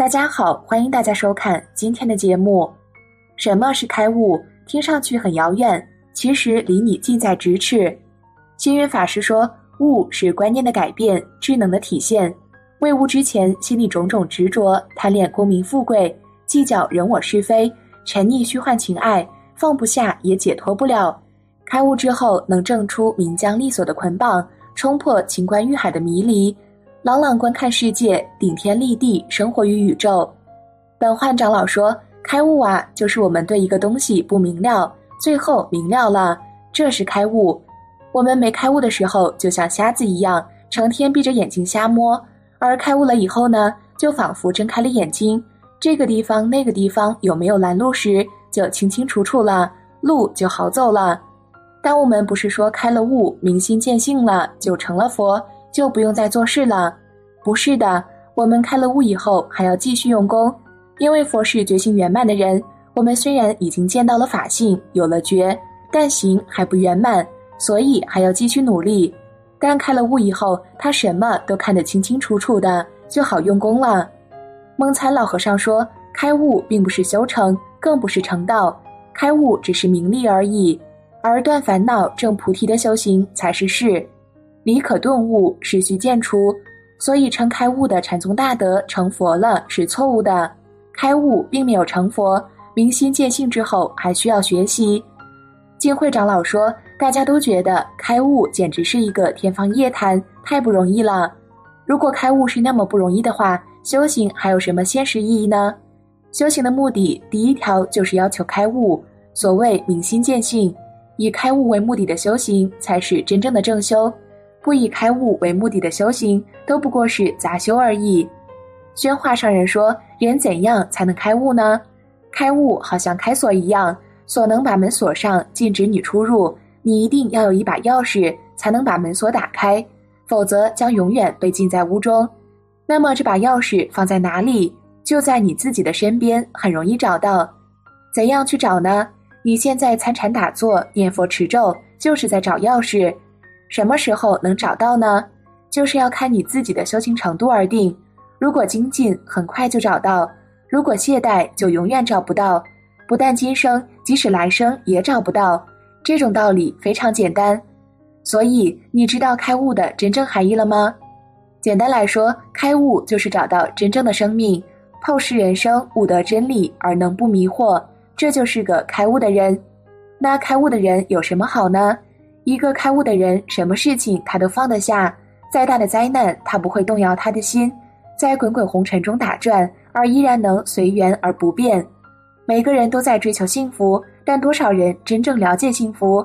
大家好，欢迎大家收看今天的节目。什么是开悟？听上去很遥远，其实离你近在咫尺。星云法师说，悟是观念的改变，智能的体现。未悟之前，心里种种执着，贪恋功名富贵，计较人我是非，沉溺虚幻情爱，放不下也解脱不了。开悟之后，能挣出名将利索的捆绑，冲破情关欲海的迷离。朗朗观看世界，顶天立地，生活于宇宙。本焕长老说：“开悟啊，就是我们对一个东西不明了，最后明了了，这是开悟。我们没开悟的时候，就像瞎子一样，成天闭着眼睛瞎摸；而开悟了以后呢，就仿佛睁开了眼睛，这个地方那个地方有没有拦路时，就清清楚楚了，路就好走了。但我们不是说开了悟，明心见性了，就成了佛。”就不用再做事了，不是的，我们开了悟以后还要继续用功，因为佛是觉性圆满的人。我们虽然已经见到了法性，有了觉，但行还不圆满，所以还要继续努力。但开了悟以后，他什么都看得清清楚楚的，就好用功了。蒙参老和尚说，开悟并不是修成，更不是成道，开悟只是名利而已，而断烦恼、证菩提的修行才是事。理可顿悟，实须见出，所以称开悟的禅宗大德成佛了是错误的。开悟并没有成佛，明心见性之后还需要学习。净慧长老说：“大家都觉得开悟简直是一个天方夜谭，太不容易了。如果开悟是那么不容易的话，修行还有什么现实意义呢？修行的目的第一条就是要求开悟，所谓明心见性，以开悟为目的的修行才是真正的正修。”不以开悟为目的的修行，都不过是杂修而已。宣化上人说：“人怎样才能开悟呢？开悟好像开锁一样，锁能把门锁上，禁止你出入。你一定要有一把钥匙，才能把门锁打开，否则将永远被禁在屋中。那么这把钥匙放在哪里？就在你自己的身边，很容易找到。怎样去找呢？你现在参禅打坐、念佛持咒，就是在找钥匙。”什么时候能找到呢？就是要看你自己的修行程度而定。如果精进，很快就找到；如果懈怠，就永远找不到。不但今生，即使来生也找不到。这种道理非常简单。所以，你知道开悟的真正含义了吗？简单来说，开悟就是找到真正的生命，透视人生，悟得真理而能不迷惑，这就是个开悟的人。那开悟的人有什么好呢？一个开悟的人，什么事情他都放得下，再大的灾难他不会动摇他的心，在滚滚红尘中打转，而依然能随缘而不变。每个人都在追求幸福，但多少人真正了解幸福？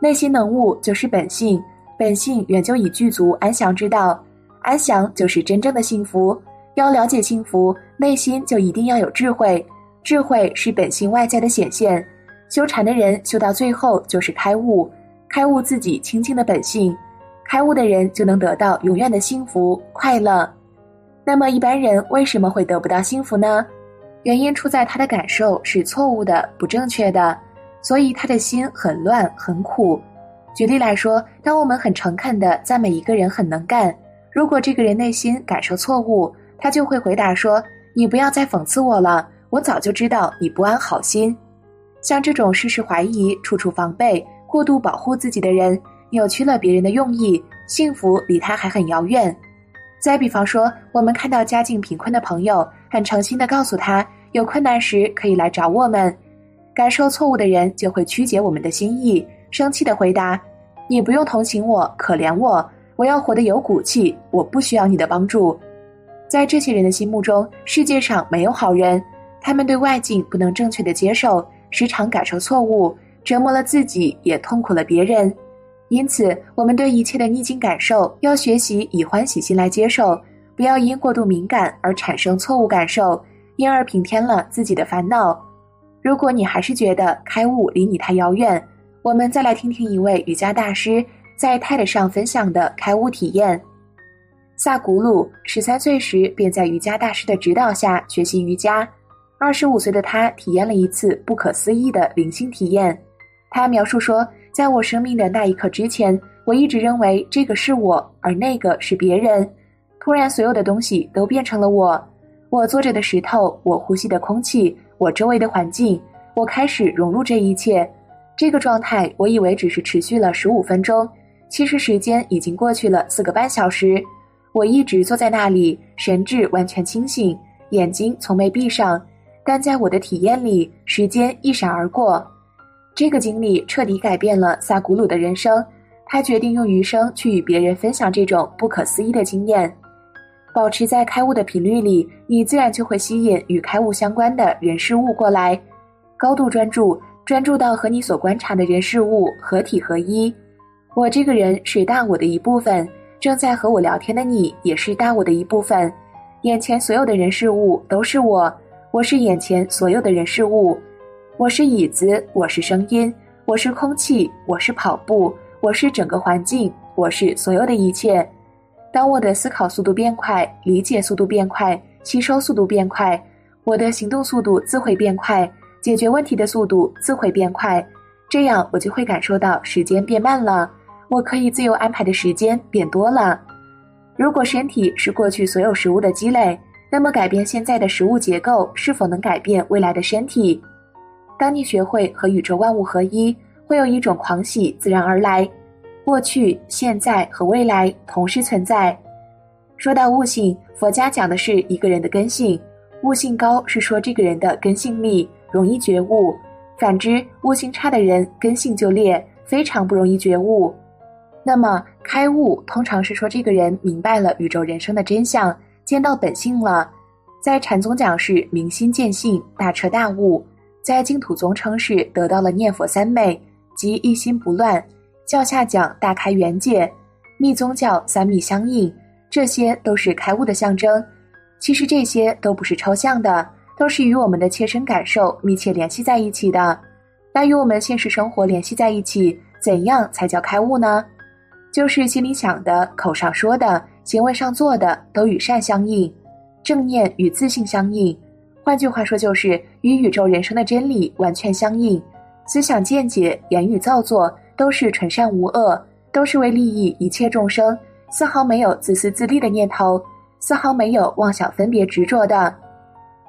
内心能悟就是本性，本性远就已具足安详之道，安详就是真正的幸福。要了解幸福，内心就一定要有智慧，智慧是本性外在的显现。修禅的人修到最后就是开悟。开悟自己清净的本性，开悟的人就能得到永远的幸福快乐。那么一般人为什么会得不到幸福呢？原因出在他的感受是错误的、不正确的，所以他的心很乱、很苦。举例来说，当我们很诚恳地赞美一个人很能干，如果这个人内心感受错误，他就会回答说：“你不要再讽刺我了，我早就知道你不安好心。”像这种事事怀疑、处处防备。过度保护自己的人，扭曲了别人的用意，幸福离他还很遥远。再比方说，我们看到家境贫困的朋友，很诚心的告诉他，有困难时可以来找我们。感受错误的人就会曲解我们的心意，生气的回答：“你不用同情我，可怜我，我要活得有骨气，我不需要你的帮助。”在这些人的心目中，世界上没有好人，他们对外境不能正确的接受，时常感受错误。折磨了自己，也痛苦了别人，因此，我们对一切的逆境感受要学习以欢喜心来接受，不要因过度敏感而产生错误感受，因而平添了自己的烦恼。如果你还是觉得开悟离你太遥远，我们再来听听一位瑜伽大师在 TED 上分享的开悟体验。萨古鲁十三岁时便在瑜伽大师的指导下学习瑜伽，二十五岁的他体验了一次不可思议的灵性体验。他描述说，在我生命的那一刻之前，我一直认为这个是我，而那个是别人。突然，所有的东西都变成了我。我坐着的石头，我呼吸的空气，我周围的环境，我开始融入这一切。这个状态，我以为只是持续了十五分钟，其实时间已经过去了四个半小时。我一直坐在那里，神志完全清醒，眼睛从没闭上。但在我的体验里，时间一闪而过。这个经历彻底改变了萨古鲁的人生。他决定用余生去与别人分享这种不可思议的经验。保持在开悟的频率里，你自然就会吸引与开悟相关的人事物过来。高度专注，专注到和你所观察的人事物合体合一。我这个人是大我的一部分，正在和我聊天的你也是大我的一部分。眼前所有的人事物都是我，我是眼前所有的人事物。我是椅子，我是声音，我是空气，我是跑步，我是整个环境，我是所有的一切。当我的思考速度变快，理解速度变快，吸收速度变快，我的行动速度自会变快，解决问题的速度自会变快。这样我就会感受到时间变慢了，我可以自由安排的时间变多了。如果身体是过去所有食物的积累，那么改变现在的食物结构是否能改变未来的身体？当你学会和宇宙万物合一，会有一种狂喜自然而来。过去、现在和未来同时存在。说到悟性，佛家讲的是一个人的根性，悟性高是说这个人的根性力容易觉悟；反之，悟性差的人根性就劣，非常不容易觉悟。那么，开悟通常是说这个人明白了宇宙人生的真相，见到本性了。在禅宗讲是明心见性，大彻大悟；在净土宗称是得到了念佛三昧，即一心不乱。教下讲大开元界，密宗教三密相应，这些都是开悟的象征。其实这些都不是抽象的，都是与我们的切身感受密切联系在一起的。那与我们现实生活联系在一起，怎样才叫开悟呢？就是心里想的、口上说的、行为上做的都与善相应，正念与自信相应。换句话说，就是与宇宙人生的真理完全相应，思想见解、言语造作。都是纯善无恶，都是为利益一切众生，丝毫没有自私自利的念头，丝毫没有妄想分别执着的。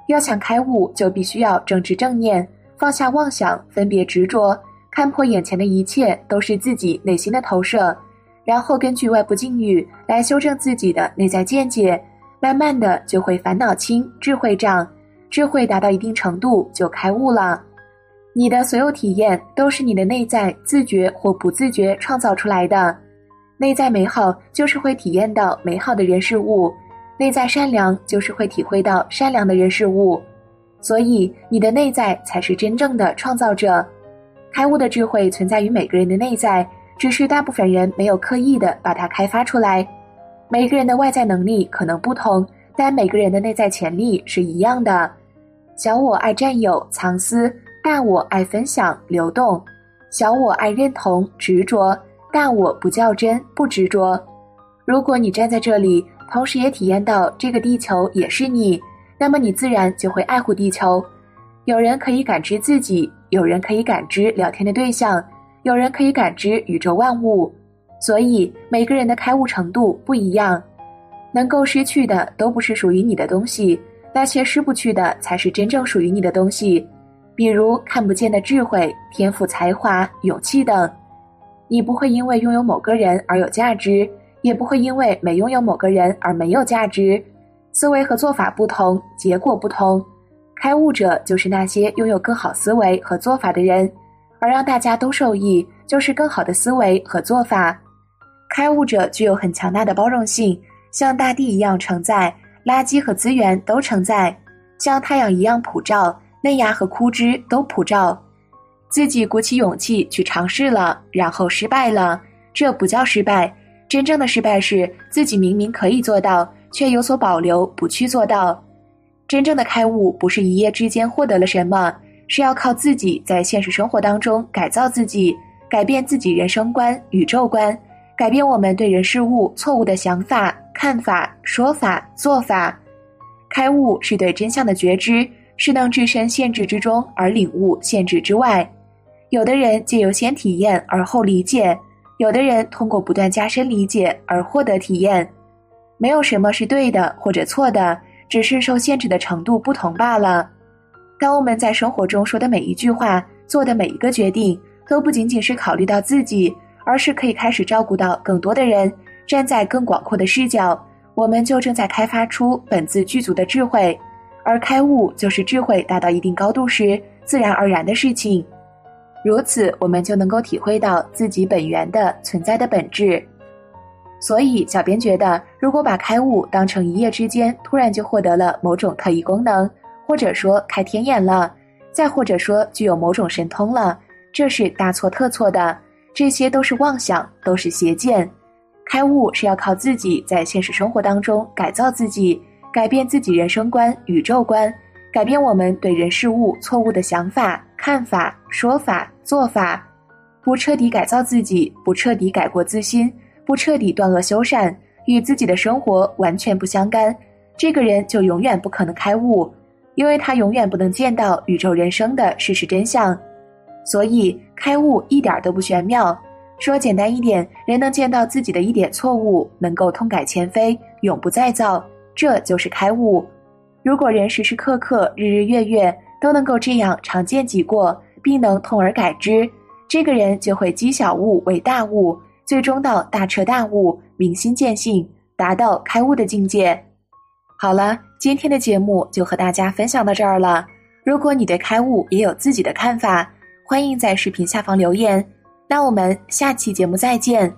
要想开悟，就必须要正知正念，放下妄想分别执着，看破眼前的一切都是自己内心的投射，然后根据外部境遇来修正自己的内在见解，慢慢的就会烦恼轻，智慧长，智慧达到一定程度就开悟了。你的所有体验都是你的内在自觉或不自觉创造出来的。内在美好就是会体验到美好的人事物，内在善良就是会体会到善良的人事物。所以，你的内在才是真正的创造者。开悟的智慧存在于每个人的内在，只是大部分人没有刻意的把它开发出来。每个人的外在能力可能不同，但每个人的内在潜力是一样的。小我爱占有、藏私。大我爱分享、流动，小我爱认同、执着，大我不较真、不执着。如果你站在这里，同时也体验到这个地球也是你，那么你自然就会爱护地球。有人可以感知自己，有人可以感知聊天的对象，有人可以感知宇宙万物。所以每个人的开悟程度不一样，能够失去的都不是属于你的东西，那些失不去的才是真正属于你的东西。比如看不见的智慧、天赋、才华、勇气等，你不会因为拥有某个人而有价值，也不会因为没拥有某个人而没有价值。思维和做法不同，结果不同。开悟者就是那些拥有更好思维和做法的人，而让大家都受益，就是更好的思维和做法。开悟者具有很强大的包容性，像大地一样承载垃圾和资源都承载，像太阳一样普照。嫩芽和枯枝都普照，自己鼓起勇气去尝试了，然后失败了，这不叫失败。真正的失败是自己明明可以做到，却有所保留，不去做到。真正的开悟不是一夜之间获得了什么，是要靠自己在现实生活当中改造自己，改变自己人生观、宇宙观，改变我们对人事物错误的想法、看法、说法、做法。开悟是对真相的觉知。是能置身限制之中而领悟限制之外。有的人借由先体验而后理解，有的人通过不断加深理解而获得体验。没有什么是对的或者错的，只是受限制的程度不同罢了。当我们在生活中说的每一句话、做的每一个决定，都不仅仅是考虑到自己，而是可以开始照顾到更多的人，站在更广阔的视角，我们就正在开发出本自具足的智慧。而开悟就是智慧达到一定高度时自然而然的事情。如此，我们就能够体会到自己本源的存在的本质。所以，小编觉得，如果把开悟当成一夜之间突然就获得了某种特异功能，或者说开天眼了，再或者说具有某种神通了，这是大错特错的。这些都是妄想，都是邪见。开悟是要靠自己在现实生活当中改造自己，改变自己人生观、宇宙观，改变我们对人事物错误的想法、看法、说法、做法。不彻底改造自己，不彻底改过自新，不彻底断恶修善，与自己的生活完全不相干，这个人就永远不可能开悟。因为他永远不能见到宇宙人生的事实真相，所以开悟一点都不玄妙。说简单一点，人能见到自己的一点错误，能够痛改前非，永不再造，这就是开悟。如果人时时刻刻、日日月月都能够这样常见己过，并能痛而改之，这个人就会积小悟为大悟，最终到大彻大悟、明心见性，达到开悟的境界。好了。今天的节目就和大家分享到这儿了。如果你对开悟也有自己的看法，欢迎在视频下方留言。那我们下期节目再见。